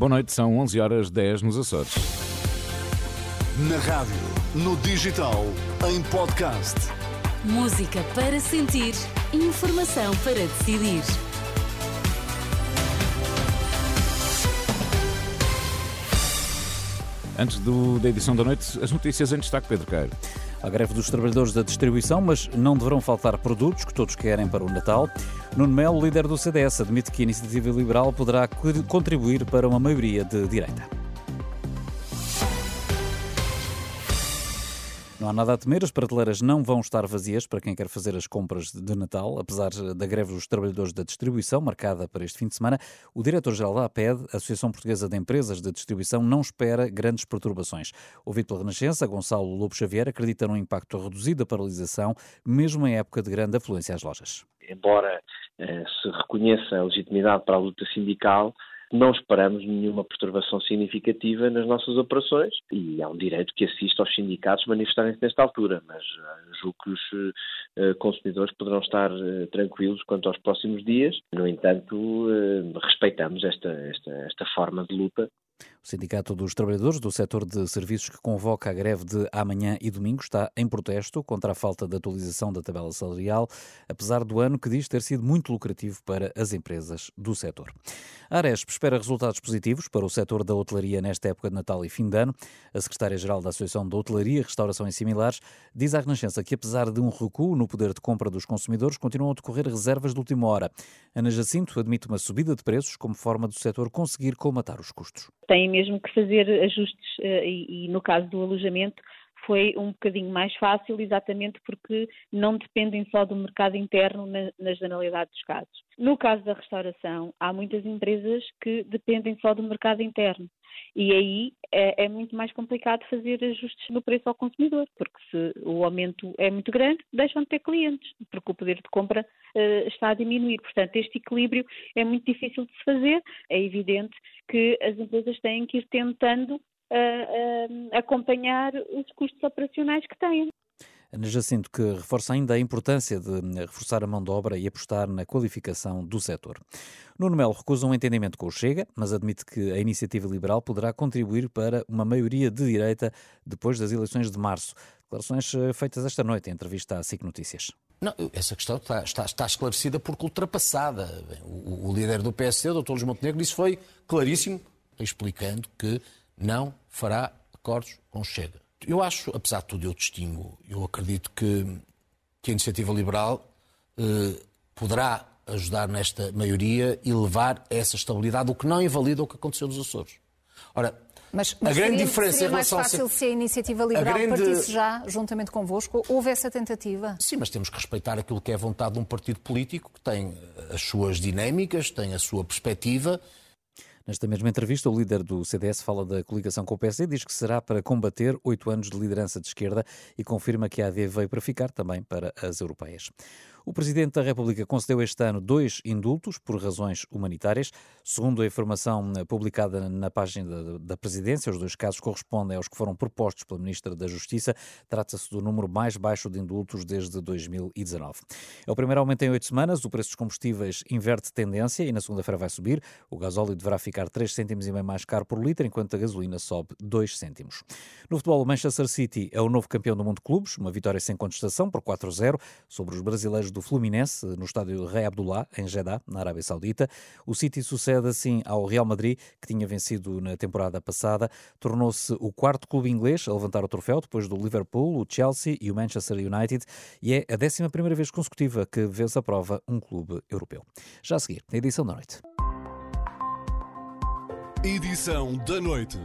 Boa noite, são 11 horas 10 nos Açores. Na rádio, no digital, em podcast. Música para sentir, informação para decidir. Antes do, da edição da noite, as notícias em destaque, Pedro Queiro. A greve dos trabalhadores da distribuição, mas não deverão faltar produtos que todos querem para o Natal. Nuno Melo, líder do CDS, admite que a iniciativa liberal poderá contribuir para uma maioria de direita. Não há nada a temer, as prateleiras não vão estar vazias para quem quer fazer as compras de Natal, apesar da greve dos trabalhadores da distribuição, marcada para este fim de semana. O diretor-geral da APED, Associação Portuguesa de Empresas de Distribuição, não espera grandes perturbações. Ouvido pela Renascença, Gonçalo Lobo Xavier acredita num impacto reduzido da paralisação, mesmo em época de grande afluência às lojas. Embora eh, se reconheça a legitimidade para a luta sindical, não esperamos nenhuma perturbação significativa nas nossas operações e há um direito que assista aos sindicatos manifestarem-se nesta altura, mas uh, julgo que os uh, consumidores poderão estar uh, tranquilos quanto aos próximos dias. No entanto, respeitamos esta, esta, esta forma de luta o Sindicato dos Trabalhadores do setor de serviços que convoca a greve de amanhã e domingo está em protesto contra a falta de atualização da tabela salarial, apesar do ano que diz ter sido muito lucrativo para as empresas do setor. A Aresp espera resultados positivos para o setor da hotelaria nesta época de Natal e fim de ano. A secretária-geral da Associação da Hotelaria, Restauração e Similares diz à Renascença que, apesar de um recuo no poder de compra dos consumidores, continuam a decorrer reservas de última hora. Ana Jacinto admite uma subida de preços como forma do setor conseguir colmatar os custos têm mesmo que fazer ajustes eh, e, e no caso do alojamento foi um bocadinho mais fácil, exatamente porque não dependem só do mercado interno na, na, generalidade dos casos. No caso da restauração, há muitas empresas que dependem só do mercado interno. E aí é, é, muito mais complicado fazer ajustes no preço ao consumidor, porque se o aumento é muito grande, deixam de ter clientes, porque o poder de compra uh, está a diminuir. Portanto, este equilíbrio é muito difícil de se fazer. É evidente que as empresas têm que ir tentando uh, uh, acompanhar os custos operacionais que têm. Ana Jacinto, que reforça ainda a importância de reforçar a mão de obra e apostar na qualificação do setor. Nuno Melo recusa um entendimento com o Chega, mas admite que a iniciativa liberal poderá contribuir para uma maioria de direita depois das eleições de março. Declarações eh, feitas esta noite em entrevista à SIC Notícias. Não, essa questão está, está, está esclarecida porque ultrapassada. O, o, líder do PSD, o Dr. Luís Montenegro, disse foi claríssimo, explicando que não fará acordos com Chega. Eu acho, apesar de tudo, eu distingo, eu acredito que, que a iniciativa liberal eh, poderá ajudar nesta maioria e levar a essa estabilidade, o que não invalida o que aconteceu nos Açores. Ora, mas, mas a grande seria, diferença seria mais fácil se a iniciativa liberal grande... partisse já, juntamente convosco, houve essa tentativa? Sim, mas temos que respeitar aquilo que é a vontade de um partido político que tem as suas dinâmicas, tem a sua perspectiva Nesta mesma entrevista, o líder do CDS fala da coligação com o PSD, diz que será para combater oito anos de liderança de esquerda e confirma que a AD veio para ficar também para as europeias. O Presidente da República concedeu este ano dois indultos por razões humanitárias. Segundo a informação eh, publicada na página da Presidência, os dois casos correspondem aos que foram propostos pela Ministra da Justiça. Trata-se do número mais baixo de indultos desde 2019. É o primeiro aumento em oito semanas. O preço dos combustíveis inverte tendência e na segunda-feira vai subir. O gasóleo deverá ficar 3 cêntimos e meio mais caro por litro, enquanto a gasolina sobe 2 cêntimos. No futebol, o Manchester City é o novo campeão do mundo de clubes, uma vitória sem contestação por 4-0 sobre os brasileiros do Fluminense no estádio Rei Abdullah, em Jeddah, na Arábia Saudita. O City sucede assim ao Real Madrid, que tinha vencido na temporada passada. Tornou-se o quarto clube inglês a levantar o troféu, depois do Liverpool, o Chelsea e o Manchester United, e é a 11 primeira vez consecutiva que vence a prova um clube europeu. Já a seguir, na edição da noite. Edição da noite.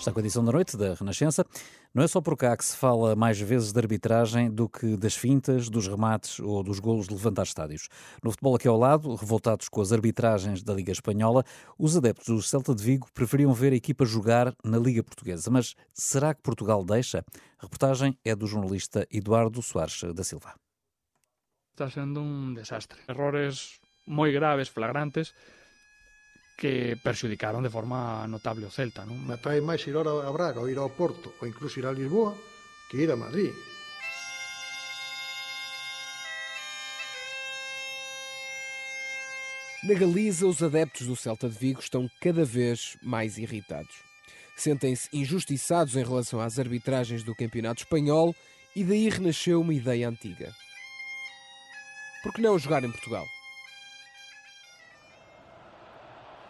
Está com a edição da noite da Renascença. Não é só por cá que se fala mais vezes de arbitragem do que das fintas, dos remates ou dos golos de levantar estádios. No futebol aqui ao lado, revoltados com as arbitragens da Liga Espanhola, os adeptos do Celta de Vigo preferiam ver a equipa jogar na Liga Portuguesa. Mas será que Portugal deixa? A reportagem é do jornalista Eduardo Soares da Silva. Está sendo um desastre. Errores muito graves, flagrantes, que perxudicaron de forma notable o Celta. Non? Me atrae máis ir a Braga ou ir ao Porto ou incluso ir a Lisboa que ir a Madrid. Na Galiza, os adeptos do Celta de Vigo estão cada vez mais irritados. Sentem-se injustiçados em relação às arbitragens do Campeonato Espanhol e daí renasceu uma ideia antiga. Por que não jogar em Portugal?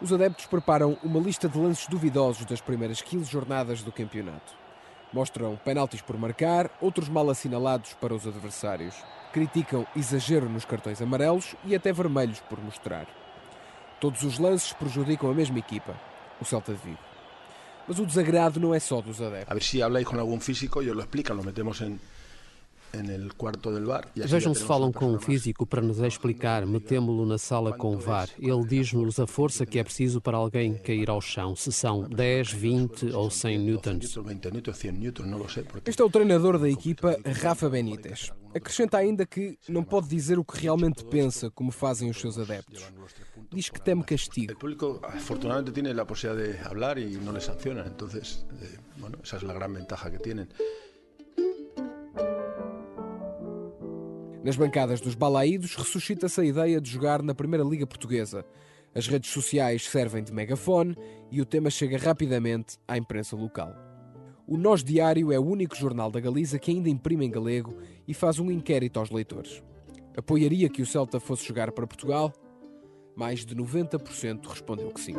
Os adeptos preparam uma lista de lances duvidosos das primeiras 15 jornadas do campeonato. Mostram penaltis por marcar, outros mal assinalados para os adversários. Criticam exagero nos cartões amarelos e até vermelhos por mostrar. Todos os lances prejudicam a mesma equipa, o Celta de Vigo. Mas o desagrado não é só dos adeptos. A ver se habláis com algum físico e os lo explican, lo metemos em Vejam se falam com um físico para nos explicar, metemo-lo na sala com o VAR. Ele diz-nos a força que é preciso para alguém cair ao chão, se são 10, 20 ou 100 newtons. Este é o treinador da equipa, Rafa Benítez. Acrescenta ainda que não pode dizer o que realmente pensa, como fazem os seus adeptos. Diz que teme castigo. O público, afortunadamente, tem a possibilidade de falar e não lhe sanciona. Então, bueno, essa é a grande ventaja que têm. Nas bancadas dos balaídos ressuscita-se a ideia de jogar na Primeira Liga Portuguesa. As redes sociais servem de megafone e o tema chega rapidamente à imprensa local. O Nós Diário é o único jornal da Galiza que ainda imprime em galego e faz um inquérito aos leitores. Apoiaria que o Celta fosse jogar para Portugal? Mais de 90% respondeu que sim.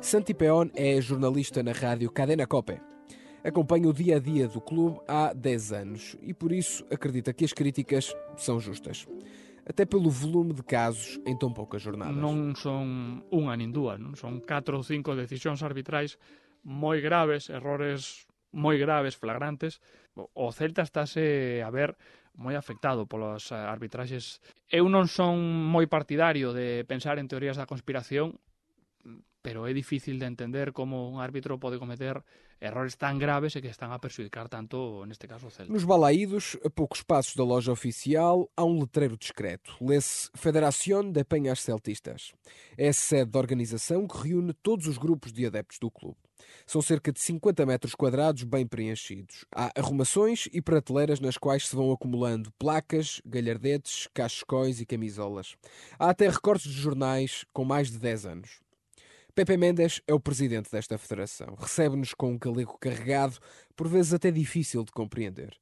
Santi Peon é jornalista na rádio Cadena Cope acompanha o dia a dia do clube há 10 anos e por isso acredita que as críticas são justas. Até pelo volume de casos em tão poucas jornadas. Non son unha nin dúas, non son 4 ou 5 decisións arbitrais moi graves, errores moi graves, flagrantes. O Celta estáse a ver moi afectado polas arbitraxes. Eu non son moi partidario de pensar en teorías da conspiración, pero é difícil de entender como un árbitro pode cometer errores tan graves e que están a perjudicar tanto, neste caso, o Celta. Nos balaídos, a poucos passos da loja oficial, há um letreiro discreto. Lê-se Federación de Penhas Celtistas. É a sede da organização que reúne todos os grupos de adeptos do clube. São cerca de 50 metros quadrados bem preenchidos. Há arrumações e prateleiras nas quais se vão acumulando placas, galhardetes, cachecóis e camisolas. Há até recortes de jornais com mais de 10 anos. Pepe Mendes é o presidente desta federação. Recebe-nos com um galego carregado, por vezes até difícil de compreender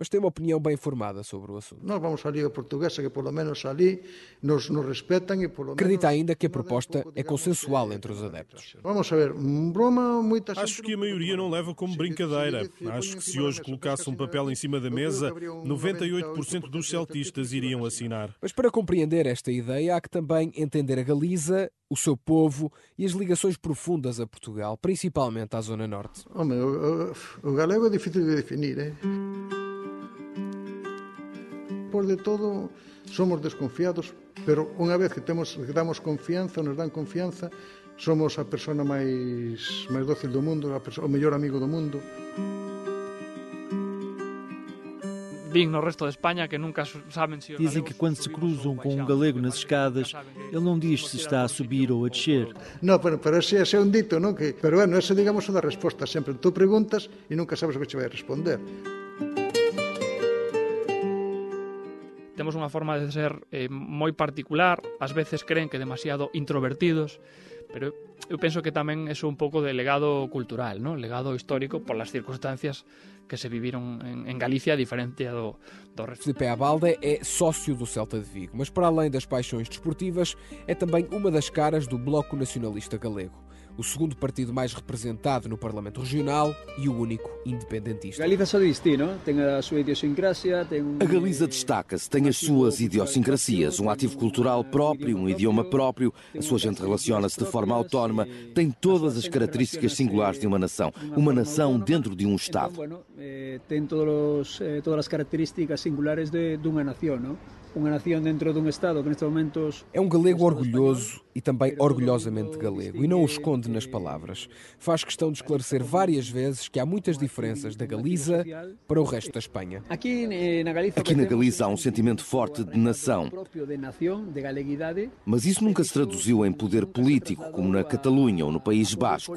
mas tem uma opinião bem formada sobre o assunto. Nós vamos à Liga Portuguesa, que pelo menos ali nos, nos respeitam e pelo Acredita ainda que a proposta é consensual entre os adeptos. Vamos a ver, broma muitas Acho que a maioria não leva como brincadeira. Acho que se hoje colocasse um papel em cima da mesa, 98% dos celtistas iriam assinar. Mas para compreender esta ideia, há que também entender a Galiza, o seu povo e as ligações profundas a Portugal, principalmente à Zona Norte. Homem, o, o, o galego é difícil de definir, hein? Por de todo somos desconfiados, pero unha vez que temos que damos confianza, nos dan confianza, somos a persona máis máis dócil do mundo, a perso, o mellor amigo do mundo. Din no resto de Espanha que nunca sabem se Dizem que quando se cruzam com um galego nas escadas, ele não diz se está a subir ou a descer. Não, pero, pero ese, ese é un dito, non? Que, pero bueno, ese digamos é da resposta. Sempre tú preguntas e nunca sabes o que te vai responder. temos unha forma de ser eh, moi particular, ás veces creen que demasiado introvertidos, pero eu penso que tamén é un pouco de legado cultural, ¿no? legado histórico por las circunstancias que se viviron en, en Galicia diferente do, do resto. Felipe Abalde é sócio do Celta de Vigo, mas para além das paixões desportivas, é também uma das caras do Bloco Nacionalista Galego. O segundo partido mais representado no Parlamento Regional e o único independentista. Galiza só diz não? Tem a sua idiosincrasia, tem um... A Galiza destaca-se, tem as suas idiosincrasias, um ativo cultural próprio, um idioma próprio, a sua gente relaciona-se de forma autónoma, tem todas as características singulares de uma nação, uma nação dentro de um Estado. Tem todas as características singulares de, de uma nação, não? Uma nação dentro de um Estado que nestes momentos... É um galego orgulhoso e também orgulhosamente galego, e não o esconde nas palavras. Faz questão de esclarecer várias vezes que há muitas diferenças da Galiza para o resto da Espanha. Aqui na Galiza há um sentimento forte de nação, mas isso nunca se traduziu em poder político, como na Catalunha ou no País Basco.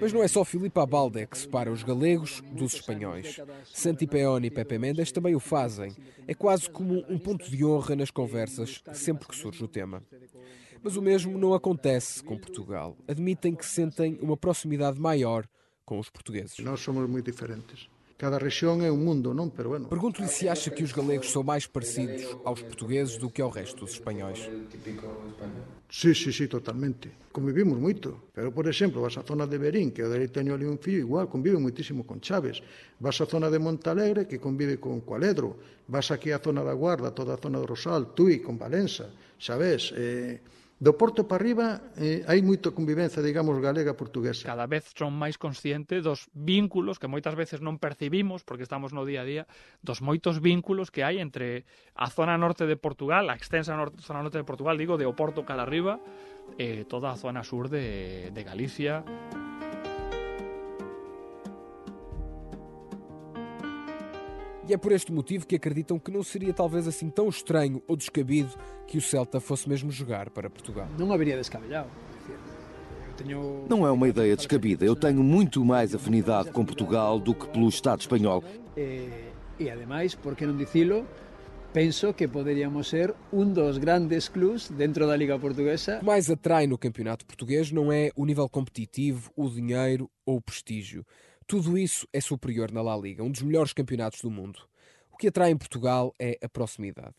Mas não é só Filipe Abalde que separa os galegos dos espanhóis. Santi Peón e Pepe Mendes também o fazem. É quase como um ponto de honra nas conversas sempre que surge o tema. Mas o mesmo não acontece com Portugal. Admitem que sentem uma proximidade maior com os portugueses. Nós somos muito diferentes. Cada região é um mundo, não? Pero, bueno. Pergunto-lhe se acha que os galegos são mais parecidos aos portugueses do que ao resto dos espanhóis. Sim, sim, sim, totalmente. Convivimos muito. Pero, por exemplo, vas à zona de Berín, que eu dele teño ali un filho, igual, convive moitísimo con Chaves. Vas à zona de Montalegre, que convive con Cualedro. Vas aquí á zona da Guarda, toda a zona do Rosal, Tui, con Valença, sabes? Eh, do Porto para arriba eh, hai moito convivencia, digamos, galega-portuguesa. Cada vez son máis conscientes dos vínculos que moitas veces non percibimos porque estamos no día a día, dos moitos vínculos que hai entre a zona norte de Portugal, a extensa norte, zona norte de Portugal, digo, de Oporto cara arriba, eh, toda a zona sur de, de Galicia, E é por este motivo que acreditam que não seria talvez assim tão estranho ou descabido que o Celta fosse mesmo jogar para Portugal. Não haveria descabellado. Não é uma ideia descabida. Eu tenho muito mais afinidade com Portugal do que pelo Estado espanhol. E, e ademais, por que não dizê-lo, penso que poderíamos ser um dos grandes clubes dentro da Liga Portuguesa. O que mais atrai no campeonato português não é o nível competitivo, o dinheiro ou o prestígio. Tudo isso é superior na La Liga, um dos melhores campeonatos do mundo. O que atrai em Portugal é a proximidade.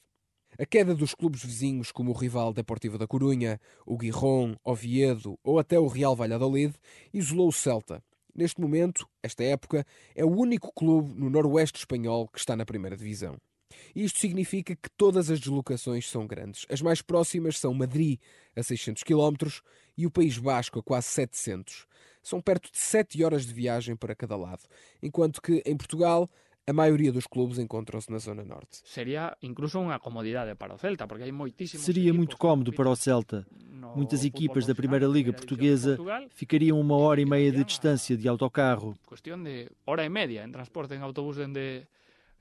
A queda dos clubes vizinhos como o rival Deportivo da Corunha, o Guirron, Oviedo ou até o Real Valladolid isolou o Celta. Neste momento, esta época, é o único clube no noroeste espanhol que está na primeira divisão. Isto significa que todas as deslocações são grandes. As mais próximas são Madrid, a 600 km, e o País Basco, a quase 700. São perto de 7 horas de viagem para cada lado, enquanto que em Portugal a maioria dos clubes encontram-se na zona norte. Seria incluso uma comodidade para o Celta, porque há muitíssimos Seria muito cómodo para o Celta. Muitas equipas da Primeira Liga Portuguesa ficariam uma hora e meia de distância de autocarro. Questão de hora e meia em transporte em autobús de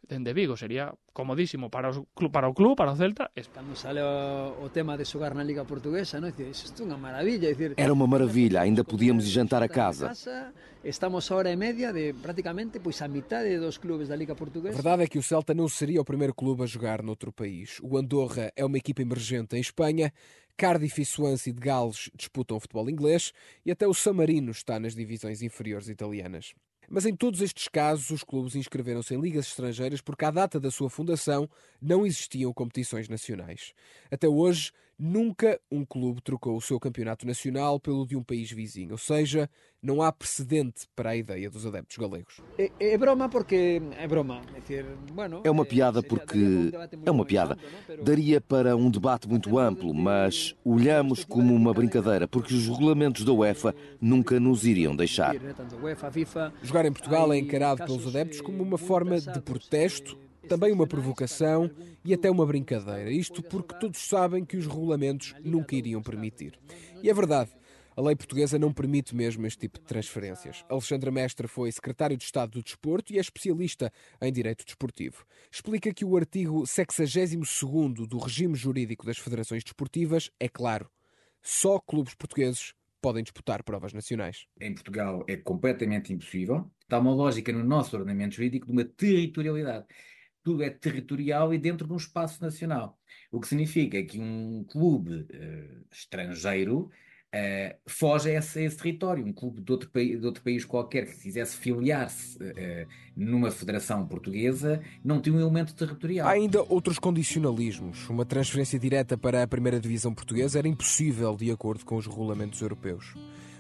dende Vigo sería comodísimo para o club, para o club, para o Celta. Cando sale o, o tema de xogar na Liga Portuguesa, non? Dice, isto é unha maravilla, Dizer, Era unha maravilla, ainda podíamos ir jantar a casa. Estamos a hora e media de praticamente pois a metade dos clubes da Liga Portuguesa. A verdade é que o Celta não seria o primeiro clube a jogar noutro país. O Andorra é uma equipa emergente em Espanha, Cardiff e Swansea de Gales disputam o futebol inglês e até o San Marino está nas divisões inferiores italianas. Mas em todos estes casos, os clubes inscreveram-se em ligas estrangeiras porque, à data da sua fundação, não existiam competições nacionais. Até hoje, nunca um clube trocou o seu campeonato nacional pelo de um país vizinho, ou seja, não há precedente para a ideia dos adeptos galegos. É, é broma porque é broma. É, dizer, bueno, é uma piada porque é uma piada. Daria para um debate muito amplo, mas olhamos como uma brincadeira porque os regulamentos da UEFA nunca nos iriam deixar. Jogar em Portugal é encarado pelos adeptos como uma forma de protesto também uma provocação e até uma brincadeira. Isto porque todos sabem que os regulamentos nunca iriam permitir. E é verdade. A lei portuguesa não permite mesmo este tipo de transferências. Alexandra Mestre foi secretário de Estado do Desporto e é especialista em direito desportivo. Explica que o artigo 62 do regime jurídico das federações desportivas é claro. Só clubes portugueses podem disputar provas nacionais. Em Portugal é completamente impossível. Está uma lógica no nosso ordenamento jurídico de uma territorialidade. Tudo é territorial e dentro de um espaço nacional. O que significa que um clube uh, estrangeiro Uh, foge a esse, a esse, território. Um clube de outro, de outro país qualquer que quisesse filiar-se uh, numa federação portuguesa não tem um elemento territorial. Há ainda outros condicionalismos. Uma transferência direta para a primeira divisão portuguesa era impossível de acordo com os regulamentos europeus.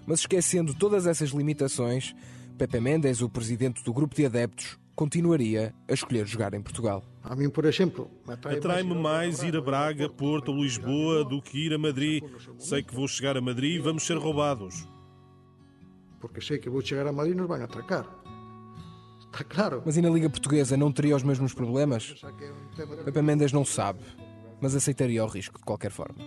Mas esquecendo todas essas limitações, Pepe Mendes, o presidente do grupo de adeptos, continuaria a escolher jogar em Portugal. A mim, por exemplo, atrai-me mais ir a Braga, Porto ou Lisboa do que ir a Madrid. Sei que vou chegar a Madrid e vamos ser roubados. Porque sei que vou chegar a Madrid e nos vão atracar. Está claro. Mas e na Liga Portuguesa não teria os mesmos problemas? Pepe Mendes não sabe. mas aceitaria o risco de qualquer forma.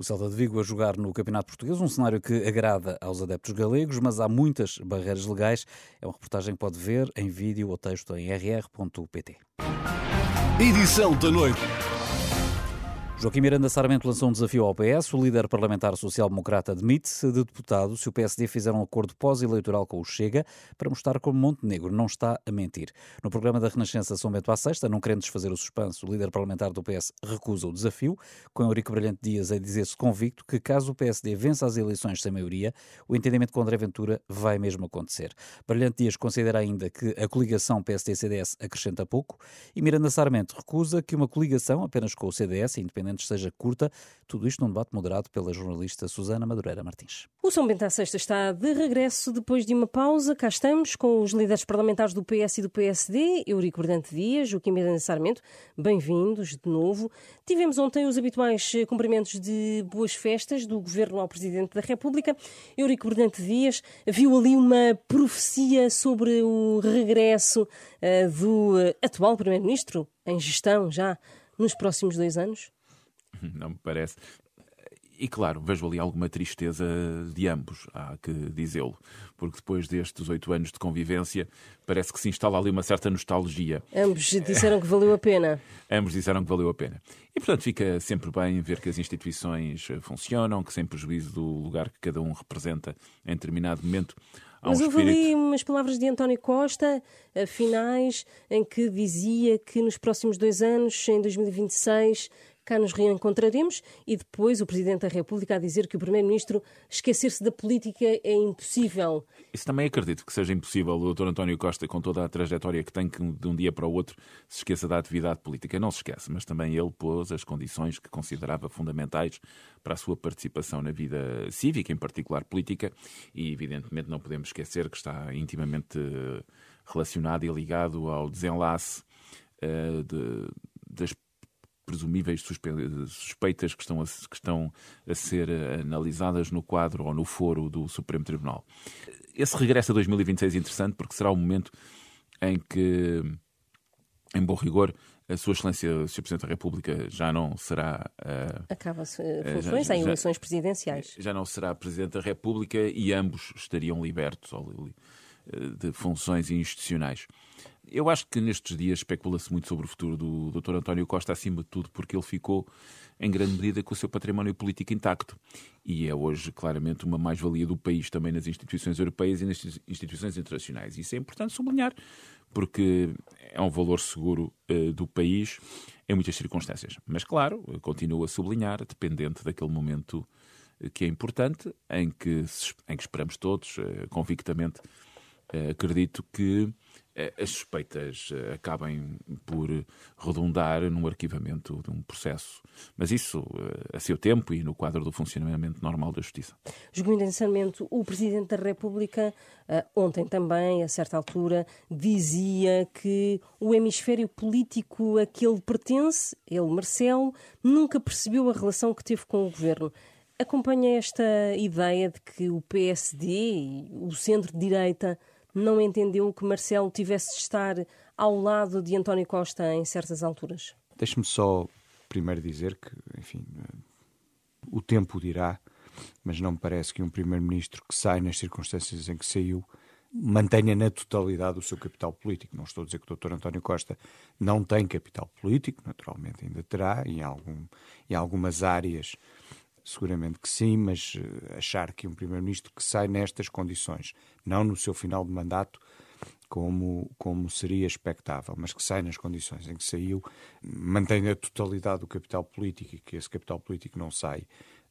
O Celta de Vigo a jogar no Campeonato Português, um cenário que agrada aos adeptos galegos, mas há muitas barreiras legais. É uma reportagem que pode ver em vídeo ou texto em rr.pt. Edição da noite. Joaquim Miranda Sarmento lançou um desafio ao PS. O líder parlamentar social-democrata admite-se de deputado se o PSD fizer um acordo pós-eleitoral com o Chega para mostrar como Montenegro não está a mentir. No programa da Renascença São Bento à Sexta, não querendo desfazer o suspenso, o líder parlamentar do PS recusa o desafio, com Eurico Brilhante Dias a dizer-se convicto que caso o PSD vença as eleições sem maioria, o entendimento com André Ventura vai mesmo acontecer. Brilhante Dias considera ainda que a coligação PSD-CDS acrescenta pouco e Miranda Sarmento recusa que uma coligação apenas com o CDS, independente independente seja curta. Tudo isto num debate moderado pela jornalista Susana Madureira Martins. O São Bento à Sexta está de regresso depois de uma pausa. Cá estamos com os líderes parlamentares do PS e do PSD, Eurico Bordante Dias, Joaquim Miranda Sarmento. Bem-vindos de novo. Tivemos ontem os habituais cumprimentos de boas festas do Governo ao Presidente da República. Eurico Bordante Dias viu ali uma profecia sobre o regresso uh, do uh, atual Primeiro-Ministro em gestão já nos próximos dois anos? não me parece. E claro, vejo ali alguma tristeza de ambos, há que dizê-lo, porque depois destes oito anos de convivência, parece que se instala ali uma certa nostalgia. Ambos disseram que valeu a pena. ambos disseram que valeu a pena. E portanto fica sempre bem ver que as instituições funcionam, que sem prejuízo do lugar que cada um representa em determinado momento. Mas um houve espírito... ali umas palavras de António Costa, finais, em que dizia que nos próximos dois anos, em 2026, cá nos reencontraremos e depois o Presidente da República a dizer que o Primeiro-Ministro esquecer-se da política é impossível. Isso também acredito que seja impossível. O Dr. António Costa, com toda a trajetória que tem, que de um dia para o outro se esqueça da atividade política. Não se esquece, mas também ele pôs as condições que considerava fundamentais para a sua participação na vida cívica, em particular política, e evidentemente não podemos esquecer que está intimamente relacionado e ligado ao desenlace uh, de, das presumíveis suspeitas que estão, a, que estão a ser analisadas no quadro ou no foro do Supremo Tribunal. Esse regresso a 2026 é interessante porque será o momento em que, em bom rigor, a Sua Excelência, o Sr. Presidente da República, já não será. Uh, Acaba-se funções em eleições presidenciais. Já não será Presidente da República e ambos estariam libertos de funções institucionais. Eu acho que nestes dias especula-se muito sobre o futuro do Dr. António Costa, acima de tudo, porque ele ficou, em grande medida, com o seu património político intacto. E é hoje, claramente, uma mais-valia do país também nas instituições europeias e nas instituições internacionais. Isso é importante sublinhar, porque é um valor seguro uh, do país em muitas circunstâncias. Mas, claro, continuo a sublinhar, dependente daquele momento que é importante, em que, em que esperamos todos, uh, convictamente, uh, acredito que eh, as suspeitas eh, acabem por redundar num arquivamento de um processo. Mas isso eh, a seu tempo e no quadro do funcionamento normal da Justiça. Joaquim Sarmento, o Presidente da República, ontem também, a certa altura, dizia que o hemisfério político a que ele pertence, ele, Marcelo, nunca percebeu a relação que teve com o Governo. Acompanha esta ideia de que o PSD e o centro-direita não entendeu que Marcelo tivesse de estar ao lado de António Costa em certas alturas? Deixe-me só primeiro dizer que, enfim, o tempo dirá, mas não me parece que um primeiro-ministro que sai nas circunstâncias em que saiu mantenha na totalidade o seu capital político. Não estou a dizer que o Dr. António Costa não tem capital político, naturalmente ainda terá, em, algum, em algumas áreas Seguramente que sim, mas eh, achar que um Primeiro-Ministro que sai nestas condições, não no seu final de mandato, como, como seria expectável, mas que sai nas condições em que saiu, mantém a totalidade do capital político e que esse capital político não sai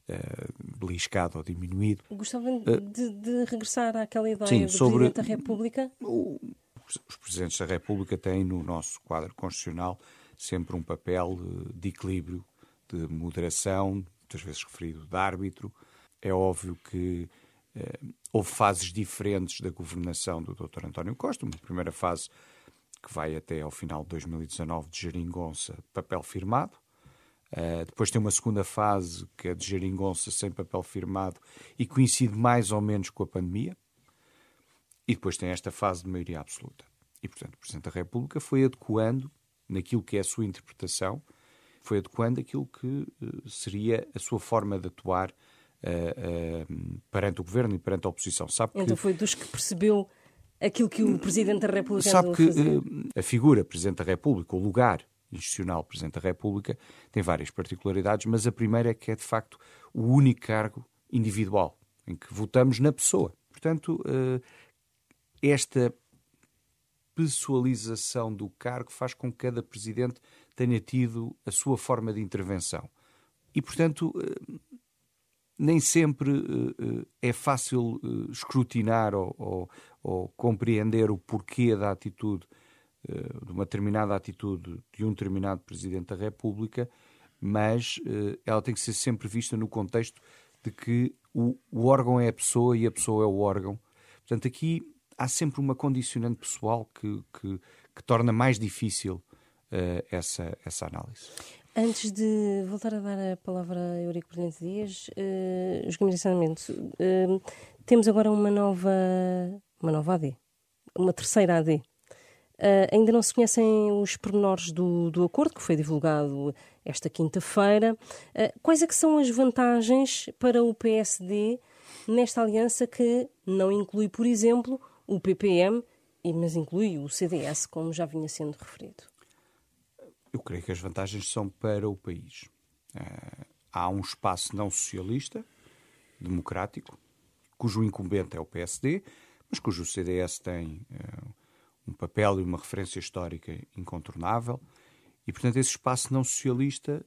uh, beliscado ou diminuído. Gostava uh, de, de, regressar àquela ideia sim, do sobre, Presidente da República? O, os Presidentes da República têm no nosso quadro constitucional sempre um papel de equilíbrio, de moderação, muitas vezes referido de árbitro. É óbvio que eh, houve fases diferentes da governação do Dr. António Costa. Uma primeira fase que vai até ao final de 2019 de geringonça, papel firmado. Uh, depois tem uma segunda fase que é de geringonça sem papel firmado e coincide mais ou menos com a pandemia. E depois tem esta fase de maioria absoluta. E, portanto, o Presidente da República foi adequando, naquilo que é a sua interpretação, foi adequando aquilo que uh, seria a sua forma de atuar uh, uh, perante o Governo e perante a oposição. Sabe então que... foi dos que percebeu aquilo que o Presidente da República Sabe que a figura Presidente da República, o lugar institucional Presidente da República, tem várias particularidades, mas a primeira é que é, de facto, o único cargo individual em que votamos na pessoa. Portanto, esta pessoalização do cargo faz com que cada presidente tenha tido a sua forma de intervenção. E, portanto, eh, nem sempre eh, eh, é fácil escrutinar ou, ou, ou compreender o porquê da atitude, de uma determinada atitude de um determinado presidente da República, mas ela tem que ser sempre vista no contexto de que o, o órgão é a pessoa e a pessoa é o órgão. Portanto, aqui há sempre uma condicionante pessoal que, que, que torna mais difícil essa, essa análise. Antes de voltar a dar a palavra a Eurico Presidente Dias, uh, Sanamento, uh, temos agora uma nova, uma nova AD, uma terceira AD. Uh, ainda não se conhecem os pormenores do, do acordo que foi divulgado esta quinta-feira. Uh, quais é que são as vantagens para o PSD nesta aliança que não inclui, por exemplo, o PPM, mas inclui o CDS, como já vinha sendo referido? Eu creio que as vantagens são para o país. Uh, há um espaço não socialista, democrático, cujo incumbente é o PSD, mas cujo CDS tem uh, um papel e uma referência histórica incontornável. E, portanto, esse espaço não socialista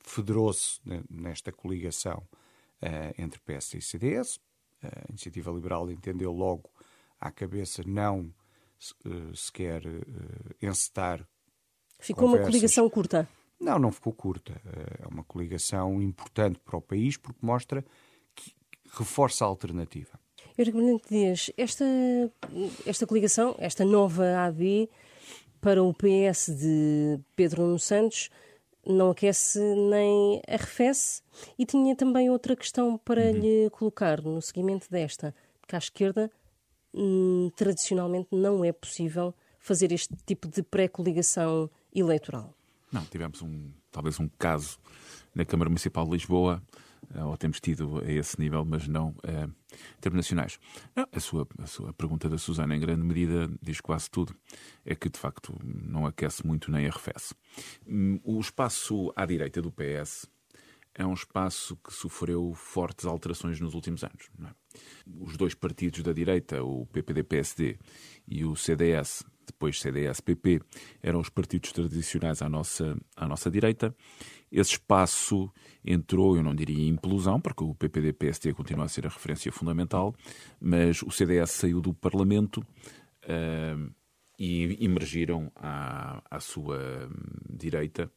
federou-se nesta coligação uh, entre PSD e CDS. A Iniciativa Liberal entendeu logo à cabeça não sequer uh, encetar. Ficou conversas. uma coligação curta? Não, não ficou curta. É uma coligação importante para o país porque mostra que reforça a alternativa. Eurico Dias, esta, esta coligação, esta nova AD para o PS de Pedro Nuno Santos não aquece nem arrefece. E tinha também outra questão para uhum. lhe colocar no seguimento desta, que à esquerda hum, tradicionalmente não é possível fazer este tipo de pré-coligação eleitoral. Não, tivemos um, talvez um caso na Câmara Municipal de Lisboa, eh, ou temos tido a esse nível, mas não uh, internacionais. Não, a, sua, a sua pergunta da Susana, em grande medida, diz quase tudo. É que, de facto, não aquece muito nem arrefece. Hum, o espaço à direita do PS é um espaço que sofreu fortes alterações nos últimos anos. É? Os dois partidos da direita, o PPD-PSD e o CDS, depois CDS-PP, eram os partidos tradicionais à nossa, à nossa direita. Esse espaço entrou, eu não diria em implosão, porque o PPD-PSD continua a ser a referência fundamental, mas o CDS saiu do Parlamento uh, e emergiram à, à sua direita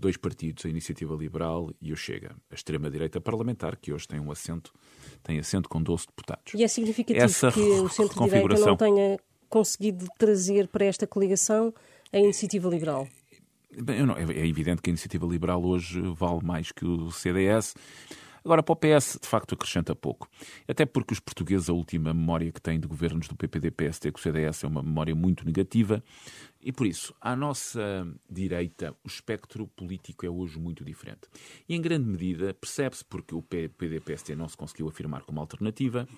dois partidos, a Iniciativa Liberal e o Chega, a extrema-direita parlamentar, que hoje tem um assento, tem assento com 12 deputados. E é significativo Essa que o centro-direita não tenha conseguido trazer para esta coligação a Iniciativa Liberal? Bem, não, é, é evidente que a Iniciativa Liberal hoje vale mais que o CDS. Agora, para o PS, de facto, acrescenta pouco. Até porque os portugueses, a última memória que têm de governos do PPD-PSD com o CDS é uma memória muito negativa. E por isso, à nossa direita, o espectro político é hoje muito diferente. E em grande medida percebe-se porque o PPD-PSD não se conseguiu afirmar como alternativa.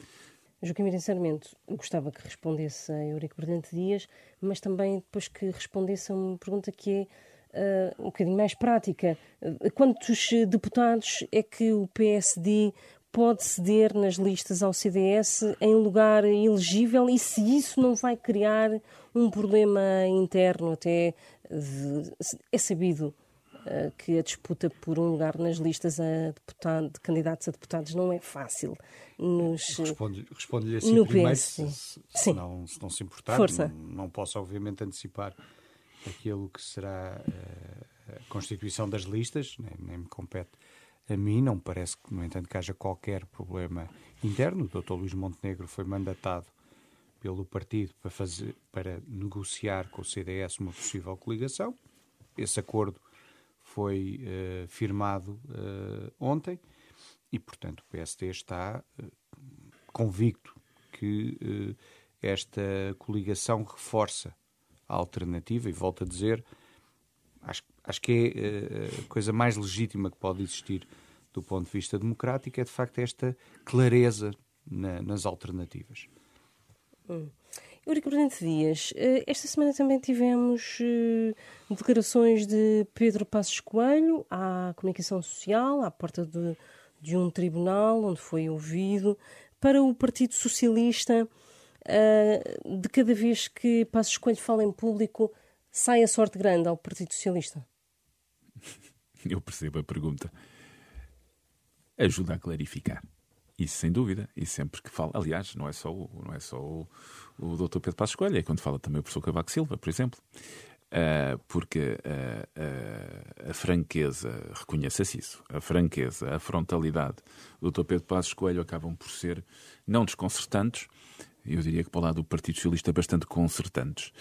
Joaquim Mira Sarmento, gostava que respondesse a Eurico Brilhante Dias, mas também depois que respondesse a uma pergunta que é uh, um bocadinho mais prática. Uh, quantos deputados é que o PSD pode ceder nas listas ao CDS em lugar elegível e se isso não vai criar um problema interno até de, é sabido que a disputa por um lugar nas listas a deputado, de candidatos a deputados não é fácil. Nos, Responde-lhe responde assim no primeiro, PS, se, não, se não se importar. Força. Não, não posso, obviamente, antecipar aquilo que será uh, a constituição das listas, nem, nem, me compete a mim, não parece, no entanto, que haja qualquer problema interno. O Dr. Luís Montenegro foi mandatado pelo partido para, fazer, para negociar com o CDS uma possível coligação. Esse acordo foi uh, firmado uh, ontem e, portanto, o PSD está convicto que esta coligação reforça a alternativa e volto a dizer, acho, acho que é a coisa mais legítima que pode existir do ponto de vista democrático é de facto esta clareza na, nas alternativas. Hum. Eurico Prudente Dias, eh, esta semana também tivemos eh, declarações de Pedro Passos Coelho à comunicação social, à porta de, de um tribunal onde foi ouvido, para o Partido Socialista, eh, de cada vez que Passos Coelho fala em público, sai a sorte grande ao Partido Socialista? Eu percebo a pergunta. Ajuda a clarificar. Isso sem dúvida, e sempre que fala, aliás, não é só o, não é só o, o Dr. Pedro Passos Coelho, é quando fala também o professor Cavaco Silva, por exemplo. Uh, porque uh, uh, a franqueza, reconheça-se isso, a franqueza, a frontalidade do Dr. Pedro Passos Coelho acabam por ser não desconcertantes, eu diria que para o lado do Partido Socialista bastante concertantes,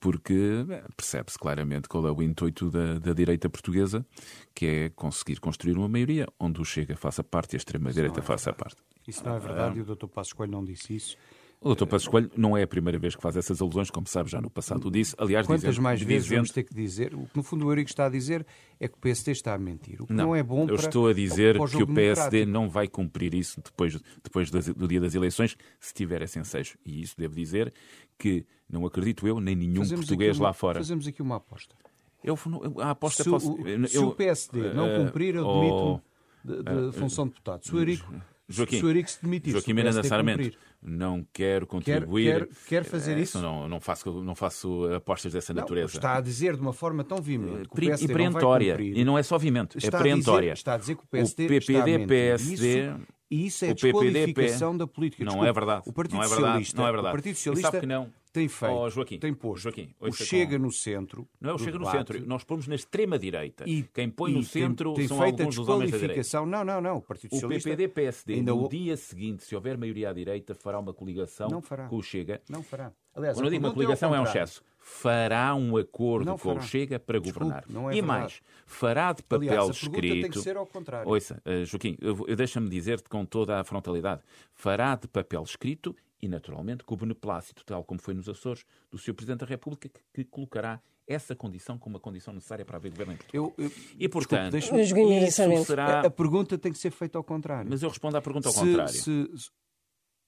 porque percebe-se claramente qual é o intuito da, da, direita portuguesa, que é conseguir construir uma maioria onde o Chega faça parte e a extrema-direita é faça parte. Isso não é verdade e o Dr. Passos Coelho não disse isso. O Dr. Passos Coelho não é a primeira vez que faz essas alusões, como sabe, já no passado o disse. Aliás, Quantas dizendo, mais vezes dizendo... vamos ter que dizer? O que no fundo o Eurico está a dizer é que o PSD está a mentir. O que não, não é bom eu para, estou a dizer o que o PSD não vai cumprir isso depois, depois do dia das eleições, se tiver esse ensejo. E isso devo dizer que não acredito eu, nem nenhum fazemos português uma, lá fora. Fazemos aqui uma aposta. Eu, a aposta se, posso, o, se o PSD não eh, cumprir, eu demito oh, de, de uh, função de deputado. Se o Eurico, Joaquim, se o Eurico se demitir, Joaquim Miranda Sarmento, não quero contribuir. Quer, quer, quer fazer é, isso? Não, não, faço, não faço apostas dessa não, natureza. Está a dizer de uma forma tão vimente que o e perentória. e não é só vimente, é perentória. está a dizer que o PSD o PPD, está PSD. Isso, e isso é a desqualificação da política. Não é verdade. O Partido não é verdade, Socialista, não é verdade. O Partido Socialista que não. tem feito, oh, Joaquim, tem posto Joaquim, o Chega com... no centro. Não é o Chega debate. no centro. Nós pomos na extrema-direita. E quem põe no centro tem, tem são feito alguns dos homens da direita. Não, não, não. O Partido Socialista... O PPD-PSD, ainda... no dia seguinte, se houver maioria à direita, fará uma coligação com o Chega. Não fará. Aliás, Quando eu digo uma coligação é um excesso. Fará um acordo não com fará. o Chega para governar. Desculpe, não é e verdade. mais, fará de papel Aliás, a escrito. Tem que ser ao contrário. Ouça, uh, Joaquim, eu, eu deixa-me dizer-te com toda a frontalidade: fará de papel escrito e, naturalmente, com o beneplácito, tal como foi nos Açores, do Sr. Presidente da República, que, que colocará essa condição como uma condição necessária para haver governo em Portugal. Eu, eu, e, portanto, desculpe, isso será... A, a, pergunta tem que ser feita ao contrário. Mas eu respondo à pergunta ao se, contrário. Se,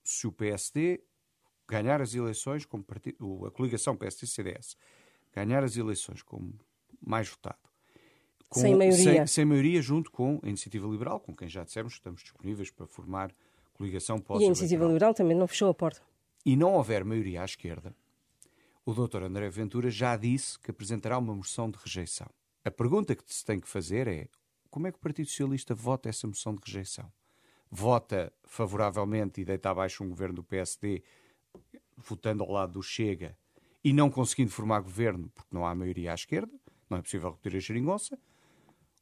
se o PSD ganhar as eleições como partido, a coligação PSD-CDS ganhar as eleições como mais votado, com, sem, maioria. Sem, sem, maioria, junto com a Iniciativa Liberal, com quem já dissemos que estamos disponíveis para formar coligação pós E a Iniciativa Liberal também não fechou a porta. E não houver maioria à esquerda, o Dr. André Ventura já disse que apresentará uma moção de rejeição. A pergunta que se tem que fazer é como é que o Partido Socialista vota essa moção de rejeição? Vota favoravelmente e deita abaixo um governo do PSD votando ao lado do Chega e não conseguindo formar governo porque não há maioria à esquerda, não é possível repetir a geringonça,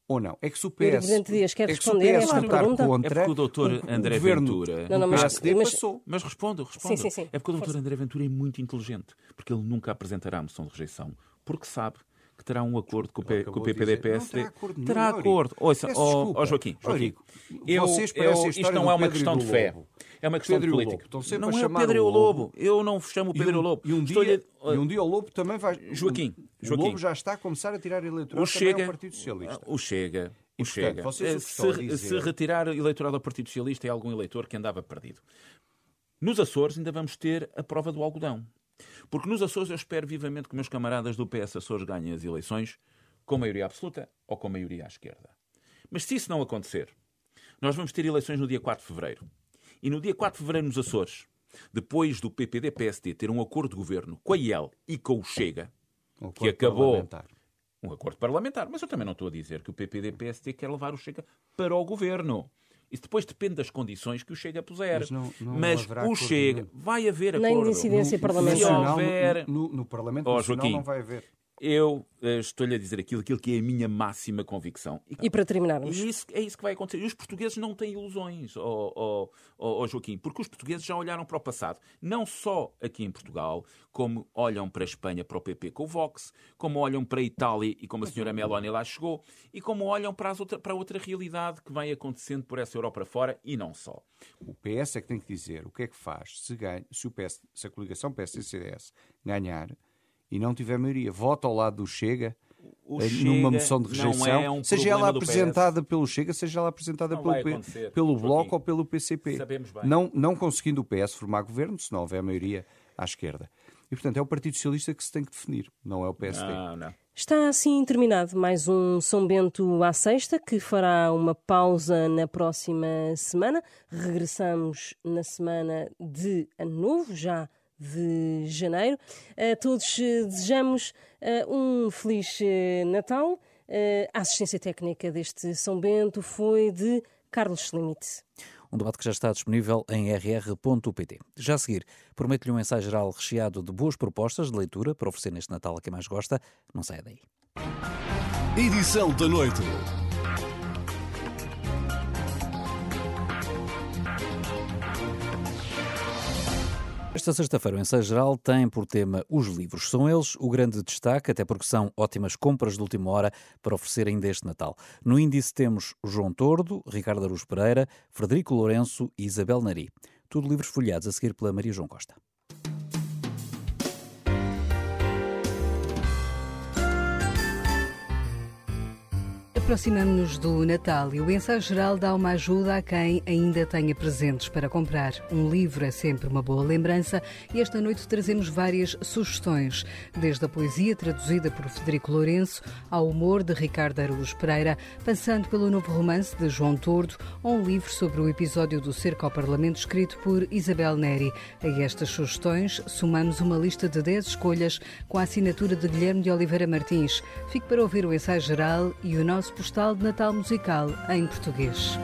ou não? É que se o PS, Dias quer é responder que se o PS esta pergunta? contra, é porque o doutor André o governo, Ventura... Não, não, mas, PSD mas, passou. Mas respondo, respondo. Sim, sim, sim. É porque o doutor. André Ventura é muito inteligente, porque ele nunca apresentará a moção de rejeição, porque sabe que terá um acordo com o, P, com o PPD-PSD. Terá acordo. Terá acordo. Ouça, ó oh, Joaquim, Joaquim eu, vocês eu, isto não é uma questão de fé. É uma questão Pedro de política. Não é o Pedro e o Lobo. Eu não chamo o Pedro e o Lobo. E um, dia, e um dia o Lobo também vai... Joaquim, o Lobo já está a começar a tirar eleitorado o Chega, ao Partido Socialista. O Chega... E, o Chega. Portanto, se, se retirar eleitorado ao Partido Socialista é algum eleitor que andava perdido. Nos Açores ainda vamos ter a prova do algodão. Porque nos Açores eu espero vivamente que meus camaradas do PS Açores ganhem as eleições com maioria absoluta ou com maioria à esquerda. Mas se isso não acontecer, nós vamos ter eleições no dia 4 de fevereiro. E no dia 4 de fevereiro nos Açores, depois do PPD-PSD ter um acordo de governo com a IEL e com o Chega, um que acabou um acordo parlamentar, mas eu também não estou a dizer que o PPD-PSD quer levar o Chega para o governo. Isso depois depende das condições que o Chega puser. Mas, não, não mas o Chega, vai haver Nem acordo. de incidência no, parlamentar. Se houver... No, no, no Parlamento oh, Nacional Joaquim, não vai haver. Eu uh, estou-lhe a dizer aquilo, aquilo que é a minha máxima convicção. E, e para terminarmos? E isso, é isso que vai acontecer. E os portugueses não têm ilusões, oh, oh, oh, oh, Joaquim, porque os portugueses já olharam para o passado. Não só aqui em Portugal, como olham para a Espanha, para o PP com o Vox, como olham para a Itália e como a senhora Meloni lá chegou, e como olham para, outra, para outra realidade que vem acontecendo por essa Europa fora e não só. O PS é que tem que dizer o que é que faz se, ganha, se, o PS, se a coligação PS-CDS ganhar e não tiver maioria, vota ao lado do Chega o eh, numa moção de rejeição, é um seja ela apresentada pelo Chega, seja ela apresentada não pelo, P, pelo Bloco ou pelo PCP. Não, não conseguindo o PS formar governo, se não houver maioria à esquerda. E, portanto, é o Partido Socialista que se tem que definir, não é o PSD. Não, não. Está assim terminado mais um São Bento à sexta, que fará uma pausa na próxima semana. Regressamos na semana de Ano Novo, já de janeiro. A todos eh, desejamos eh, um feliz eh, Natal. A assistência técnica deste São Bento foi de Carlos Limite. Um debate que já está disponível em rr.pt. Já a seguir, prometo-lhe um ensaio geral recheado de boas propostas de leitura para oferecer neste Natal a quem mais gosta. Não saia daí. Edição da noite. Esta sexta-feira, o ensaio geral tem por tema os livros. São eles o grande destaque, até porque são ótimas compras de última hora para oferecer ainda este Natal. No índice temos João Tordo, Ricardo Aruz Pereira, Frederico Lourenço e Isabel Nari. Tudo livros folheados a seguir pela Maria João Costa. Aproximamos-nos do Natal e o ensaio geral dá uma ajuda a quem ainda tenha presentes para comprar. Um livro é sempre uma boa lembrança e esta noite trazemos várias sugestões, desde a poesia traduzida por Federico Lourenço ao humor de Ricardo Araújo Pereira, passando pelo novo romance de João Tordo ou um livro sobre o episódio do cerco ao Parlamento escrito por Isabel Neri. A estas sugestões somamos uma lista de 10 escolhas com a assinatura de Guilherme de Oliveira Martins. Fique para ouvir o ensaio geral e o nosso postal de Natal musical em português.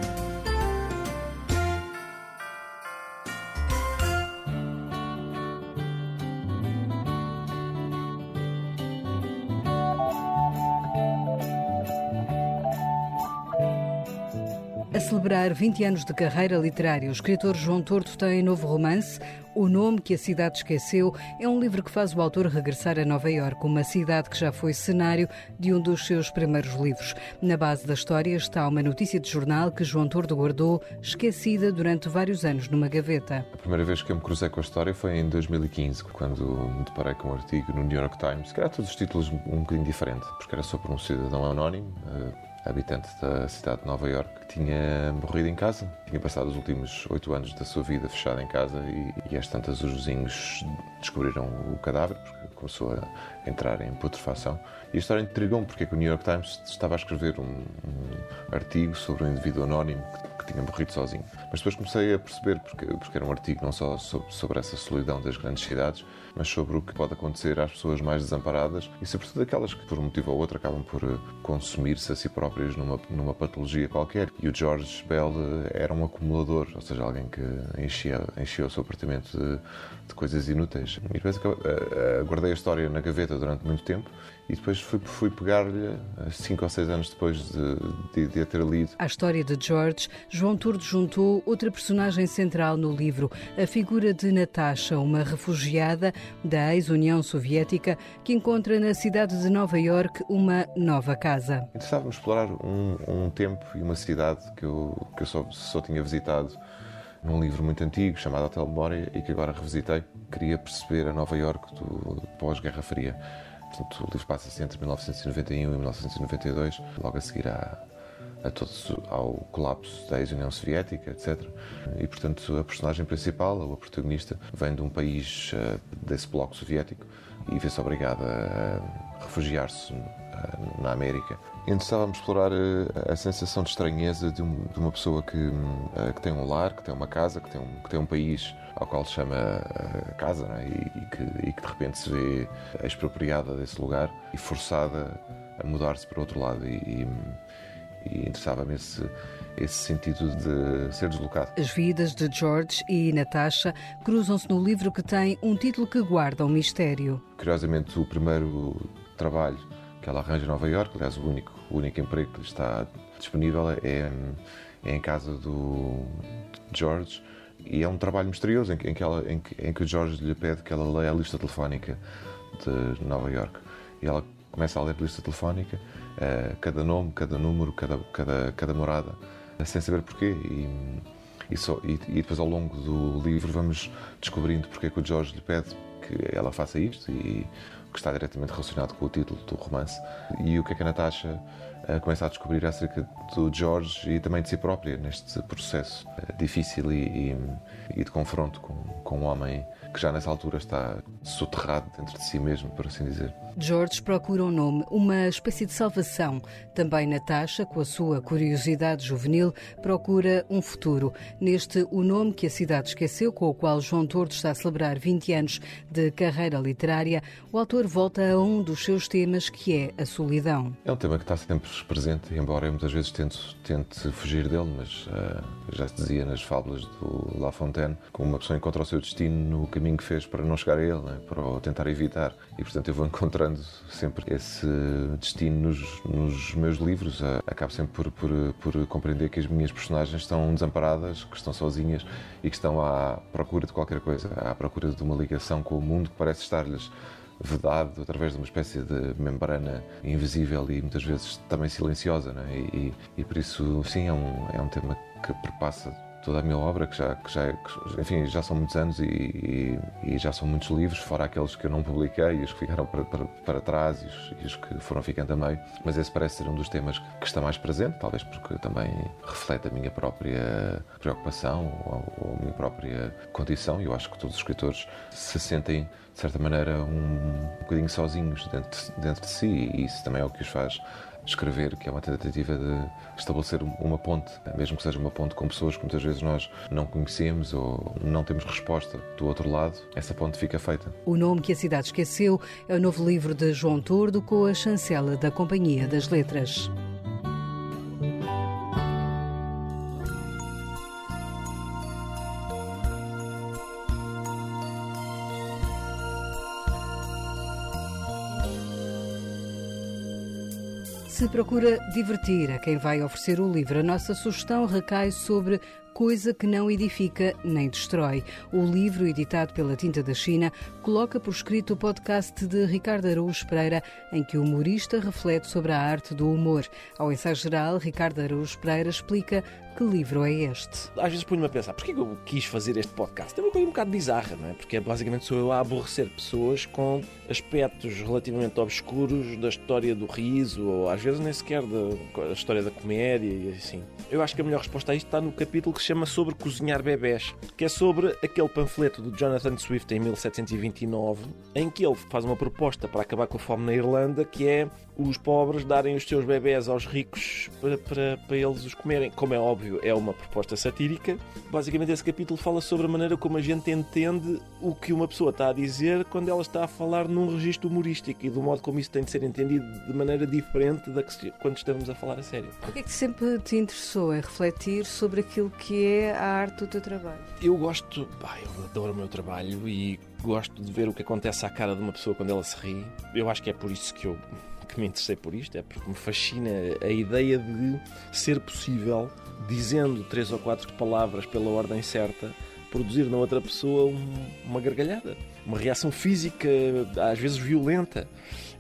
Celebrar 20 anos de carreira literária, o escritor João Torto tem novo romance, o Nome que a Cidade Esqueceu é um livro que faz o autor regressar a Nova Iorque, uma cidade que já foi cenário de um dos seus primeiros livros. Na base da história está uma notícia de jornal que João Tordo guardou esquecida durante vários anos numa gaveta. A primeira vez que eu me cruzei com a história foi em 2015, quando me deparei com um artigo no New York Times, que era todos os títulos um bocadinho diferente, porque era sobre um cidadão anónimo eh, habitante da cidade de Nova York, que tinha morrido em casa. Tinha passado os últimos oito anos da sua vida fechada em casa e, e às tantas os vizinhos descobriram o cadáver, porque começou a entrar em putrefação. E a história intrigou-me porque é o New York Times estava a escrever um, um artigo sobre um indivíduo anónimo que, que, tinha morrido sozinho. Mas depois comecei a perceber, porque, porque era um artigo não só sobre, sobre essa solidão das grandes cidades, mas sobre o que pode acontecer às pessoas mais desamparadas e, sobretudo, aquelas que, por um motivo ou outro, acabam por eh, consumir-se a si próprias numa, numa patologia qualquer. E o George Bell eh, era um acumulador, ou seja, alguém que enchia, enchia o seu apartamento de, de coisas inúteis. E depois eh, guardei a história na gaveta durante muito tempo e depois fui, fui pegar-lhe cinco ou seis anos depois de, de, de, a ter lido. À história de George, João Turdo juntou outra personagem central no livro, a figura de Natasha, uma refugiada da ex-União Soviética que encontra na cidade de Nova York uma nova casa. Interessava-me explorar um, um, tempo e uma cidade que eu, que eu só, só tinha visitado num livro muito antigo chamado Hotel Memória e que agora revisitei. Queria perceber a Nova York do pós-Guerra Fria. Portanto, o livro passa-se entre 1991 e 1992, logo a seguir à, a todos, ao colapso da ex-União Soviética, etc. E, portanto, a personagem principal, a protagonista, vem de um país uh, desse bloco soviético e vê-se obrigada a refugiar-se uh, na América. Interessava-me explorar uh, a sensação de estranheza de, um, de uma pessoa que, que, tem um lar, que tem uma casa, que tem um, que tem um país ao qual se chama casa é? e, e, que, e que de repente se vê expropriada desse lugar e forçada a mudar-se para outro lado. E, e, e interessava-me esse, esse sentido de ser deslocado. As vidas de George e Natasha cruzam-se no livro que tem um título que guarda um mistério. Curiosamente, o primeiro trabalho que ela arranja em Nova Iorque, aliás, o único, o único emprego que lhe está disponível é, é em casa do George. E é um trabalho misterioso em que, em que, ela, em que, em que o George lhe pede que ela leia a lista telefónica de Nova Iorque. E ela começa a ler a lista telefónica, uh, cada nome, cada número, cada, cada, cada morada, sem saber porquê. E, e, só, e, e, depois, ao longo do livro, vamos descobrindo porque é que o George lhe pede que ela faça isto e que está diretamente relacionado com o título do romance. E o que é que a Natasha uh, começa a descobrir acerca do George e também de si própria neste processo uh, difícil e, e, e, de confronto com, com um homem que já nessa altura está soterrado dentro de si mesmo, por assim dizer. George procura um nome, uma espécie de salvação. Também Natasha, com a sua curiosidade juvenil, procura um futuro. Neste O Nome que a Cidade Esqueceu, com o qual João Tordo está a celebrar 20 anos de carreira literária, o autor volta a um dos seus temas, que é a solidão. É um tema que está sempre presente, embora eu muitas vezes tente, tente fugir dele, mas uh, já se dizia nas fábulas do La Fontaine, como uma pessoa encontra o seu destino no caminho que fez para não chegar a ele, né, para o tentar evitar. E, portanto, eu vou encontrando sempre esse destino nos, nos meus livros. Acabo sempre por, por, por, compreender que as minhas personagens estão desamparadas, que estão sozinhas e que estão à procura de qualquer coisa, à procura de uma ligação com o mundo que parece estar-lhes vedado através de uma espécie de membrana invisível e muitas vezes também silenciosa. Né? E, e, e por isso, sim, é um, é um tema que perpassa toda a minha obra, que já, que já, que, enfim, já são muitos anos e, e, e, já são muitos livros, fora aqueles que eu não publiquei e os que ficaram para, para, para trás e os, e os, que foram ficando a meio. Mas esse parece ser um dos temas que está mais presente, talvez porque também reflete a minha própria preocupação ou, ou a minha própria condição. E eu acho que todos os escritores se sentem, de certa maneira, um, um bocadinho sozinhos dentro, dentro de si e isso também é o que os faz escrever, que é uma tentativa de estabelecer uma ponte, mesmo que seja uma ponte com pessoas que muitas vezes nós não conhecemos ou não temos resposta do outro lado, essa ponte fica feita. O nome que a cidade esqueceu é o novo livro de João Tordo com a chancela da Companhia das Letras. Se procura divertir a quem vai oferecer o livro, a nossa sugestão recai sobre coisa que não edifica nem destrói. O livro, editado pela Tinta da China, coloca por escrito o podcast de Ricardo Araújo Pereira, em que o humorista reflete sobre a arte do humor. Ao ensaio geral, Ricardo Araújo Pereira explica que livro é este? Às vezes ponho-me a pensar, porquê que eu quis fazer este podcast? É uma coisa um bocado bizarra, não é? Porque basicamente sou eu a aborrecer pessoas com aspectos relativamente obscuros da história do riso, ou às vezes nem sequer da história da comédia e assim. Eu acho que a melhor resposta a isto está no capítulo que se chama Sobre Cozinhar Bebés, que é sobre aquele panfleto do Jonathan Swift em 1729, em que ele faz uma proposta para acabar com a fome na Irlanda, que é os pobres darem os seus bebés aos ricos para, para, para eles os comerem. Como é óbvio, é uma proposta satírica. Basicamente, esse capítulo fala sobre a maneira como a gente entende o que uma pessoa está a dizer quando ela está a falar num registro humorístico e do modo como isso tem de ser entendido de maneira diferente da que quando estamos a falar a sério. O que é que sempre te interessou em refletir sobre aquilo que é a arte do teu trabalho? Eu gosto, pá, eu adoro o meu trabalho e gosto de ver o que acontece à cara de uma pessoa quando ela se ri. Eu acho que é por isso que eu que me interessei por isto, é porque me fascina a ideia de ser possível, dizendo três ou quatro palavras pela ordem certa, produzir na outra pessoa uma gargalhada, uma reação física, às vezes violenta.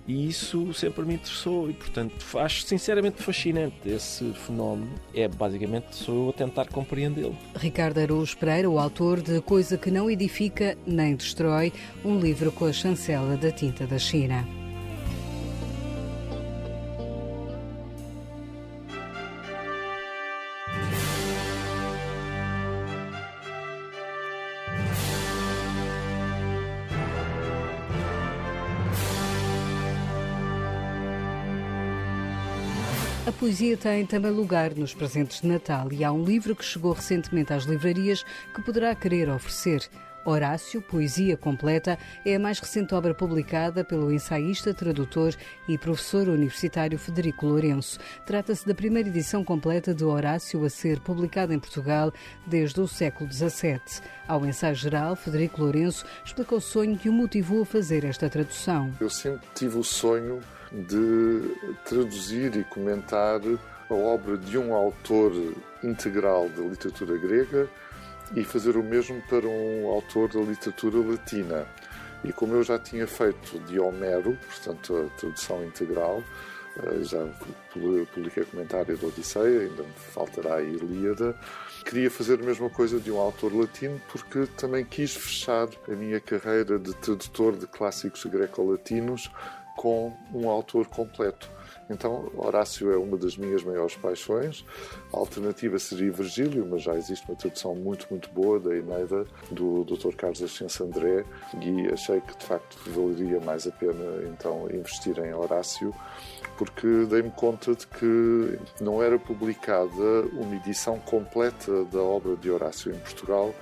E isso sempre me interessou e, portanto, acho sinceramente fascinante esse fenómeno. É basicamente sou eu a tentar compreendê-lo. Ricardo Araújo Pereira, o autor de Coisa que não edifica nem destrói, um livro com a chancela da tinta da China. Poesia tem também lugar nos presentes de Natal e há um livro que chegou recentemente às livrarias que poderá querer oferecer. Horácio, Poesia Completa, é a mais recente obra publicada pelo ensaísta, tradutor e professor universitário Federico Lourenço. Trata-se da primeira edição completa de Horácio a ser publicada em Portugal desde o século XVII. Ao ensaio geral, Federico Lourenço explica o sonho que o motivou a fazer esta tradução. Eu sempre tive o sonho de traduzir e comentar a obra de um autor integral da literatura grega e fazer o mesmo para um autor da literatura latina. E como eu já tinha feito de Homero, portanto a tradução integral, eh, já publiquei comentário da Odisseia, ainda me faltará a Ilíada, queria fazer a mesma coisa de um autor latino porque também quis fechar a minha carreira de tradutor de clássicos greco-latinos com um autor completo. Então, Horácio é uma das minhas maiores paixões. A alternativa seria Virgílio, mas já existe uma tradução muito, muito boa da Eneida do Dr. Carlos Ascenso André e achei que, de facto, valeria mais a pena então investir em Horácio porque dei-me conta de que não era publicada uma edição completa da obra de Horácio em Portugal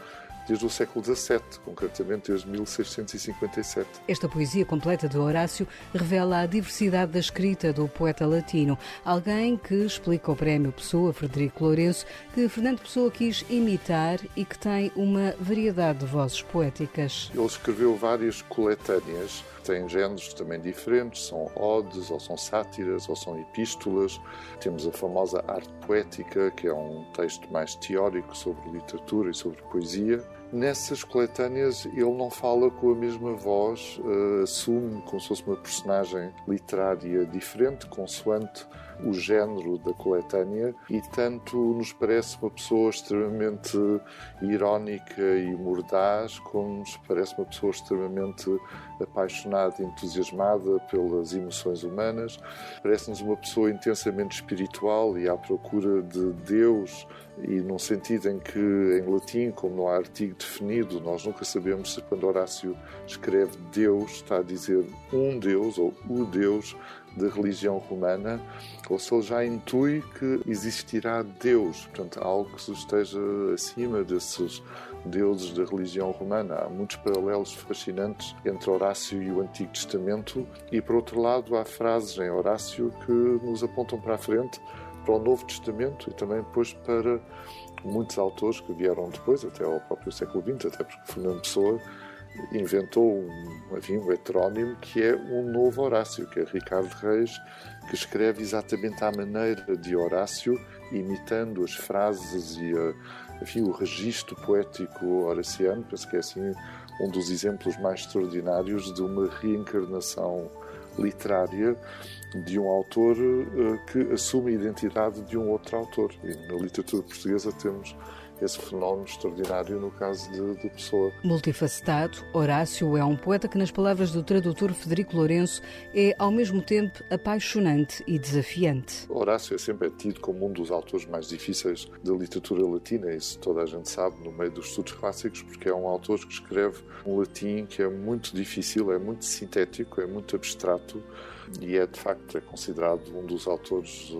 desde o século XVII, concretamente desde 1657. Esta poesia completa de Horácio revela a diversidade da escrita do poeta latino, alguém que explica o prémio Pessoa, Frederico Lourenço, que Fernando Pessoa quis imitar e que tem uma variedade de vozes poéticas. Ele escreveu várias coletâneas têm géneros também diferentes, são odes, ou são sátiras, ou são epístolas. Temos a famosa arte poética, que é um texto mais teórico sobre literatura e sobre poesia. Nessas coletâneas ele não fala com a mesma voz, uh, assume como se fosse uma personagem literária diferente, consoante o género da coletânea e tanto nos parece uma pessoa extremamente irónica e mordaz, como nos parece uma pessoa extremamente apaixonada entusiasmada pelas emoções humanas. Parece-nos uma pessoa intensamente espiritual e à procura de Deus e num sentido em que em latim, como não há artigo definido, nós nunca sabemos se quando Horácio escreve Deus está a dizer um Deus ou o Deus da religião romana, ou se ele já intui que existirá Deus, portanto, algo que esteja acima desses deuses da religião romana. Há muitos paralelos fascinantes entre Horácio e o Antigo Testamento, e por outro lado, há frases em Horácio que nos apontam para a frente, para o Novo Testamento e também depois para muitos autores que vieram depois, até ao próprio século XX, até porque Fernando Pessoa inventou um, enfim, um heterónimo que é um novo Horácio, que é Ricardo Reis, que escreve exatamente à maneira de Horácio, imitando as frases e a, enfim, o registro poético horaciano. Penso que é assim um dos exemplos mais extraordinários de uma reencarnação literária de um autor uh, que assume a identidade de um outro autor. E na literatura portuguesa temos esse fenómeno extraordinário no caso de, de Pessoa. Multifacetado, Horácio é um poeta que, nas palavras do tradutor Federico Lourenço, é ao mesmo tempo apaixonante e desafiante. Horácio é sempre tido como um dos autores mais difíceis da literatura latina, isso toda a gente sabe no meio dos estudos clássicos, porque é um autor que escreve um latim que é muito difícil, é muito sintético, é muito abstrato e é de facto é considerado um dos autores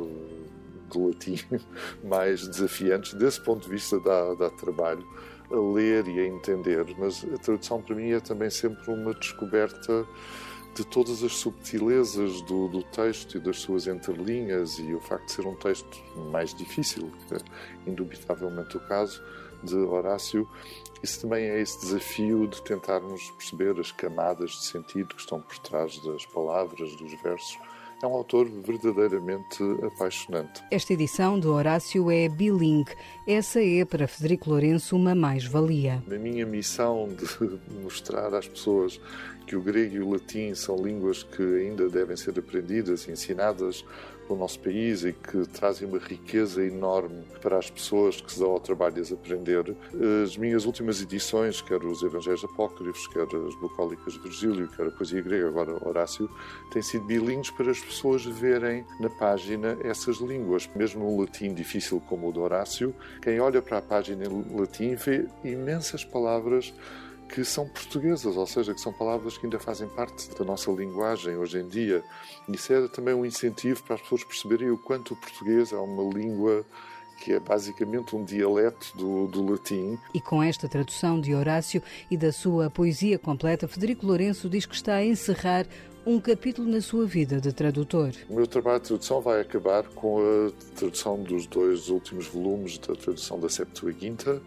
latim mais desafiantes. Desse ponto de vista, dá, dá trabalho a ler e a entender, mas a tradução para mim é também sempre uma descoberta de todas as subtilezas do, do, texto e das suas entrelinhas e o facto de ser um texto mais difícil, que é indubitavelmente o caso de Horácio, isso também é esse desafio de tentarmos perceber as camadas de sentido que estão por trás das palavras, dos versos, é um autor verdadeiramente apaixonante. Esta edição do Horácio é bilingue. Essa é, para Federico Lourenço, uma mais-valia. A minha missão de mostrar às pessoas que o grego e o latim são línguas que ainda devem ser aprendidas e ensinadas pelo nosso país e que trazem uma riqueza enorme para as pessoas que se dão ao trabalho de as aprender. As minhas últimas edições, quer os Evangelhos Apócrifos, quer as Bucólicas de Virgílio, quer a poesia grega, agora Horácio, têm sido bilíngues para as pessoas verem na página essas línguas. Mesmo no latim difícil como o de Horácio, quem olha para a página em latim vê imensas palavras que são portuguesas, ou seja, que são palavras que ainda fazem parte da nossa linguagem hoje em dia. Isso era também um incentivo para as pessoas perceberem o quanto o português é uma língua que é basicamente um dialeto do, do latim. E com esta tradução de Horácio e da sua poesia completa, Federico Lourenço diz que está a encerrar um capítulo na sua vida de tradutor. O meu trabalho de tradução vai acabar com a tradução dos dois últimos volumes da tradução da Septuaginta,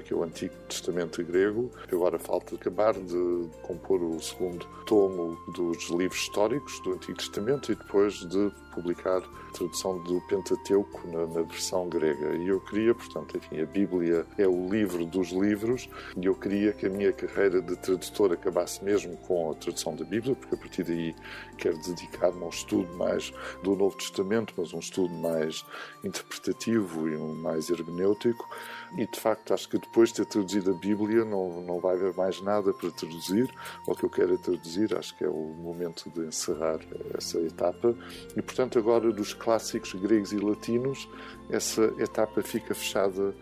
que é o Antigo Testamento grego. Agora falta acabar de compor o segundo tomo dos livros históricos do Antigo Testamento e depois de publicar a tradução do Pentateuco na, na versão grega. E eu queria, portanto, enfim, a Bíblia é o livro dos livros e eu queria que a minha carreira de tradutor acabasse mesmo com a tradução da Bíblia, porque a partir daí quero dedicar-me a um estudo mais do Novo Testamento, mas um estudo mais interpretativo e mais hermenêutico. E de facto, acho que depois de ter traduzido a Bíblia, não, não vai haver mais nada para traduzir. O que eu quero é traduzir, acho que é o momento de encerrar essa etapa. E portanto, agora dos clássicos gregos e latinos, essa etapa fica fechada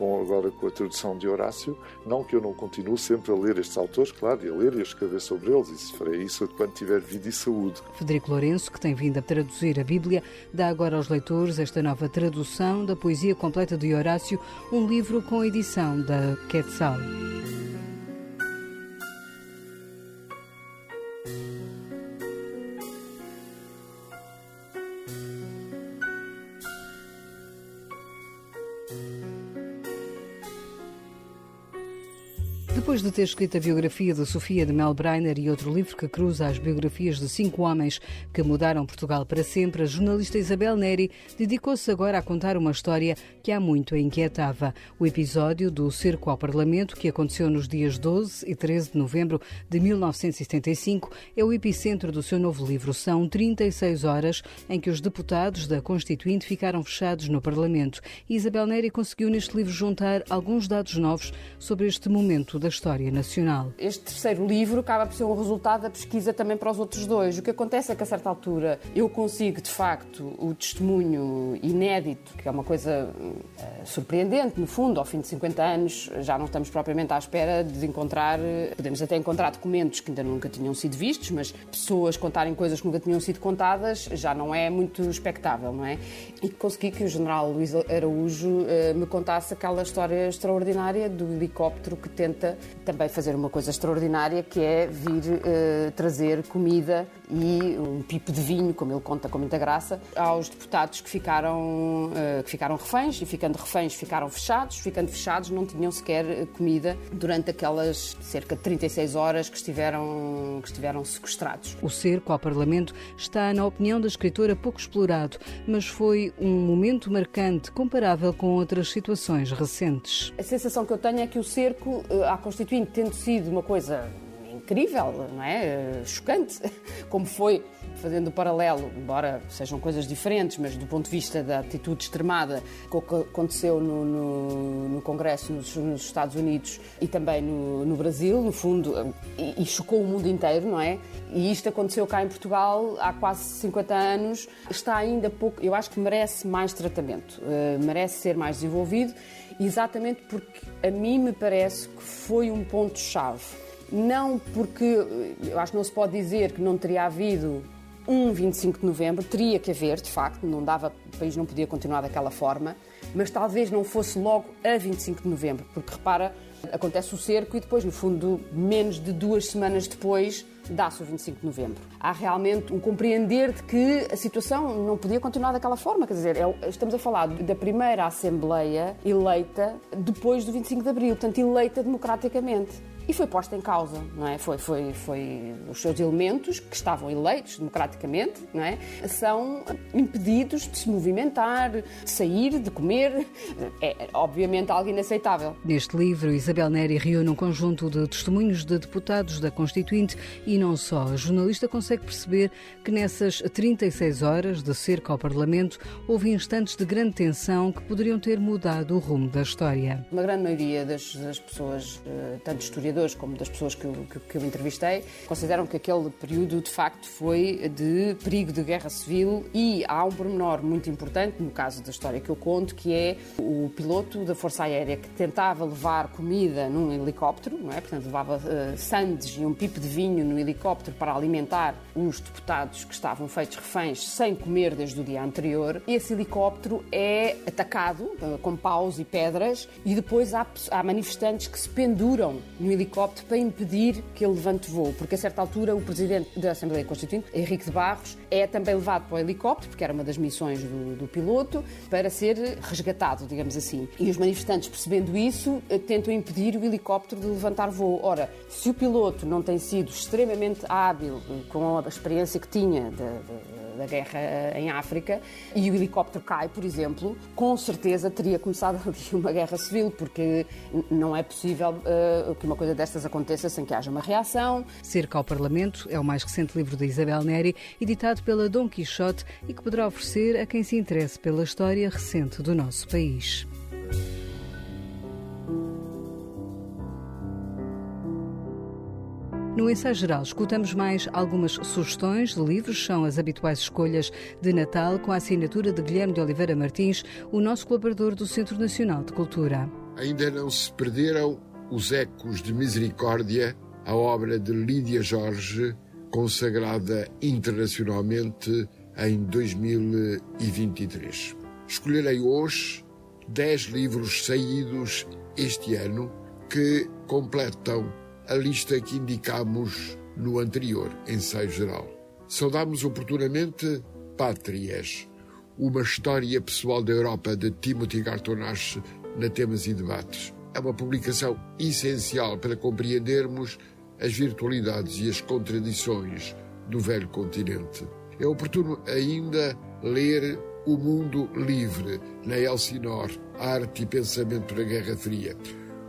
com, agora com a tradução de Horácio. Não que eu não continue sempre a ler estes autores, claro, e a ler e a escrever sobre eles, e farei isso quando tiver vida e saúde. Federico Lourenço, que tem vindo a traduzir a Bíblia, dá agora aos leitores esta nova tradução da poesia completa de Horácio, um livro com edição da Quetzal. De ter escrito a biografia de Sofia de Mel Breiner e outro livro que cruza as biografias de cinco homens que mudaram Portugal para sempre, a jornalista Isabel Neri dedicou-se agora a contar uma história que há muito a inquietava. O episódio do cerco ao Parlamento, que aconteceu nos dias 12 e 13 de novembro de 1975, é o epicentro do seu novo livro. São 36 horas em que os deputados da Constituinte ficaram fechados no Parlamento. Isabel Neri conseguiu neste livro juntar alguns dados novos sobre este momento da história nacional. Este terceiro livro acaba por ser um resultado da pesquisa também para os outros dois. O que acontece é que, a certa altura, eu consigo, de facto, o testemunho inédito, que é uma coisa uh, surpreendente, no fundo, ao fim de 50 anos, já não estamos propriamente à espera de encontrar, podemos até encontrar documentos que ainda nunca tinham sido vistos, mas pessoas contarem coisas que nunca tinham sido contadas já não é muito expectável, não é? E consegui que o general Luís Araújo uh, me contasse aquela história extraordinária do helicóptero que tenta também fazer uma coisa extraordinária que é vir uh, trazer comida e um pipo de vinho, como ele conta com muita graça, aos deputados que ficaram, uh, que ficaram reféns e ficando reféns ficaram fechados, ficando fechados não tinham sequer eh, comida durante aquelas cerca de 36 horas que estiveram, que estiveram sequestrados. O cerco ao Parlamento está, na opinião da escritora, pouco explorado, mas foi um momento marcante comparável com outras situações recentes. A sensação que eu tenho é que o cerco à Constituinte, tendo sido uma coisa incrível, não é? Chocante, como foi, fazendo o paralelo, embora sejam coisas diferentes, mas do ponto de vista da atitude extremada que aconteceu no, no, no Congresso nos, nos, Estados Unidos e também no, no Brasil, no fundo, e, e, chocou o mundo inteiro, não é? E isto aconteceu cá em Portugal há quase 50 anos, está ainda pouco, eu acho que merece mais tratamento, uh, merece ser mais desenvolvido, exatamente porque a mim me parece que foi um ponto-chave não porque eu acho que não se pode dizer que não teria havido um 25 de novembro, teria que haver, de facto, não dava, o país não podia continuar daquela forma, mas talvez não fosse logo a 25 de novembro, porque repara, acontece o cerco e depois, no fundo, menos de duas semanas depois, dá-se o 25 de novembro. Há realmente um compreender de que a situação não podia continuar daquela forma, quer dizer, é estamos a falar da primeira Assembleia eleita depois do 25 de abril, portanto, eleita democraticamente e foi posta em causa, não é? Foi, foi, foi os seus elementos que estavam eleitos democraticamente, não é? São impedidos de se movimentar, de sair, de comer. É obviamente algo inaceitável. Neste livro, Isabel Neri reúne um conjunto de testemunhos de deputados da Constituinte e não só. A jornalista consegue perceber que nessas 36 horas de cerca ao Parlamento houve instantes de grande tensão que poderiam ter mudado o rumo da história. Uma grande maioria das, das pessoas, eh, tanto historiadores como das pessoas que eu, que, que eu entrevistei, consideram que aquele período de facto foi de perigo de guerra civil e há um pormenor muito importante no caso da história que eu conto, que é o piloto da Força Aérea que tentava levar comida num helicóptero, não é? Portanto, levava uh, sandes e um pipo de vinho no helicóptero para alimentar os deputados que estavam feitos reféns sem comer desde o dia anterior. Esse helicóptero é atacado uh, com paus e pedras e depois há, há manifestantes que se penduram no helicóptero para impedir que ele levante voo, porque a certa altura o presidente da Assembleia Constituinte, Henrique de Barros, é também levado para o helicóptero, porque era uma das missões do, do piloto, para ser resgatado, digamos assim. E os manifestantes, percebendo isso, eh, tentam impedir o helicóptero de levantar voo. Ora, se o piloto não tem sido extremamente hábil eh, com a experiência que tinha de, de da guerra em África e o helicóptero cai, por exemplo, com certeza teria começado ali uma guerra civil, porque não é possível uh, que uma coisa destas aconteça sem que haja uma reação. Cerca ao Parlamento é o mais recente livro de Isabel Neri, editado pela Dom Quixote e que poderá oferecer a quem se interesse pela história recente do nosso país. No ensaio geral, escutamos mais algumas sugestões de livros, são as habituais escolhas de Natal, com a assinatura de Guilherme de Oliveira Martins, o nosso colaborador do Centro Nacional de Cultura. Ainda não se perderam os ecos de Misericórdia, a obra de Lídia Jorge, consagrada internacionalmente em 2023. Escolherei hoje 10 livros saídos este ano que completam a lista que indicamos no anterior ensaio geral. Saudamos oportunamente Pátrias, uma história pessoal da Europa de Timothy Gartonache na Temas e Debates. É uma publicação essencial para compreendermos as virtualidades e as contradições do velho continente. É oportuno ainda ler O Mundo Livre, na Elsinore, Arte e Pensamento da Guerra Fria.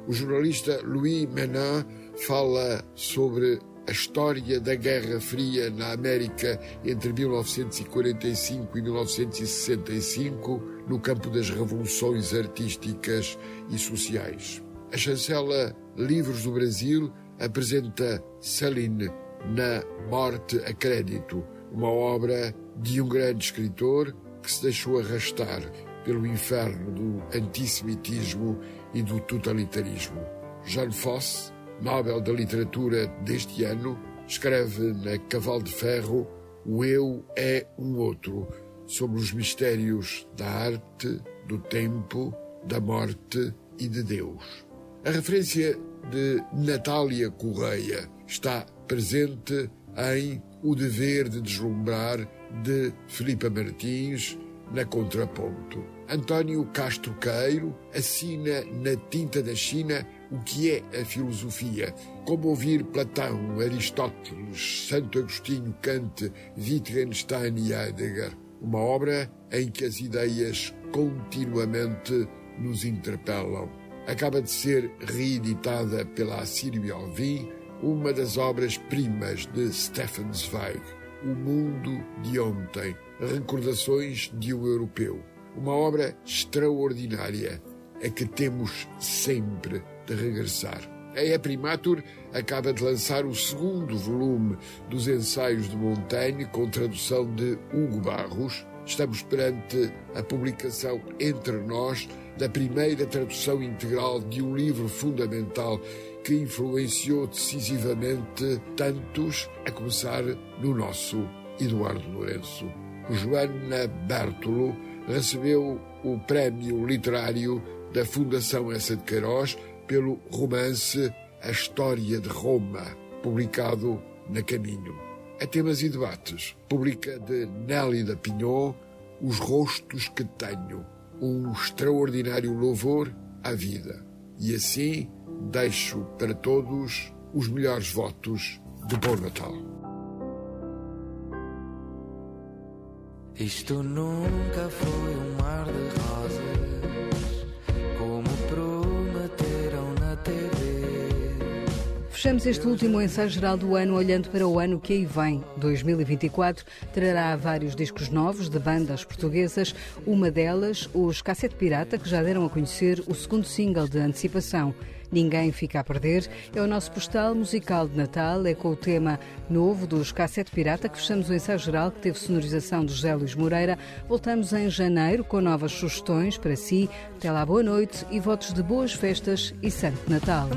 O jornalista Louis Menin fala sobre a história da Guerra Fria na América entre 1945 e 1965, no campo das revoluções artísticas e sociais. A chancela Livros do Brasil apresenta Celine na Morte a Crédito, uma obra de um grande escritor que se deixou arrastar pelo inferno do antissemitismo e do totalitarismo. Jean Fosse Nobel da Literatura deste ano, escreve na Cavalo de Ferro O Eu é um Outro, sobre os mistérios da arte, do tempo, da morte e de Deus. A referência de Natália Correia está presente em O Dever de Deslumbrar, de Filipa Martins, na Contraponto. António Castro Queiro assina na tinta da China o que é a filosofia, como ouvir Platão, Aristóteles, Santo Agostinho, Kant, Wittgenstein e Heidegger. Uma obra em que as ideias continuamente nos interpelam. Acaba de ser reeditada pela Assírio Alvim, uma das obras-primas de Stefan Zweig, O Mundo de Ontem, Recordações de um Europeu. Uma obra extraordinária, a que temos sempre de regressar. A E Primatur acaba de lançar o segundo volume dos ensaios de Montaigne, com tradução de Hugo Barros. Estamos perante a publicação entre nós da primeira tradução integral de um livro fundamental que influenciou decisivamente tantos, a começar no nosso Eduardo Lourenço. Joana Bertolo recebeu o prémio literário da Fundação Essa de Queiroz pelo romance A História de Roma, publicado na Caminho. A temas e debates, publica de Nélida Pinhon Os Rostos que Tenho, um extraordinário louvor à vida. E assim deixo para todos os melhores votos de Bom Natal. Isto nunca foi um mar de rosas, Fechamos este último ensaio geral do ano olhando para o ano que aí vem. 2024 trará vários discos novos de bandas portuguesas, uma delas, os Cassete Pirata, que já deram a conhecer o segundo single de antecipação. Ninguém Fica a Perder é o nosso postal musical de Natal, é com o tema novo dos Cassete Pirata que fechamos o ensaio geral que teve sonorização de José Luís Moreira. Voltamos em janeiro com novas sugestões para si. Até lá, boa noite e votos de boas festas e Santo Natal.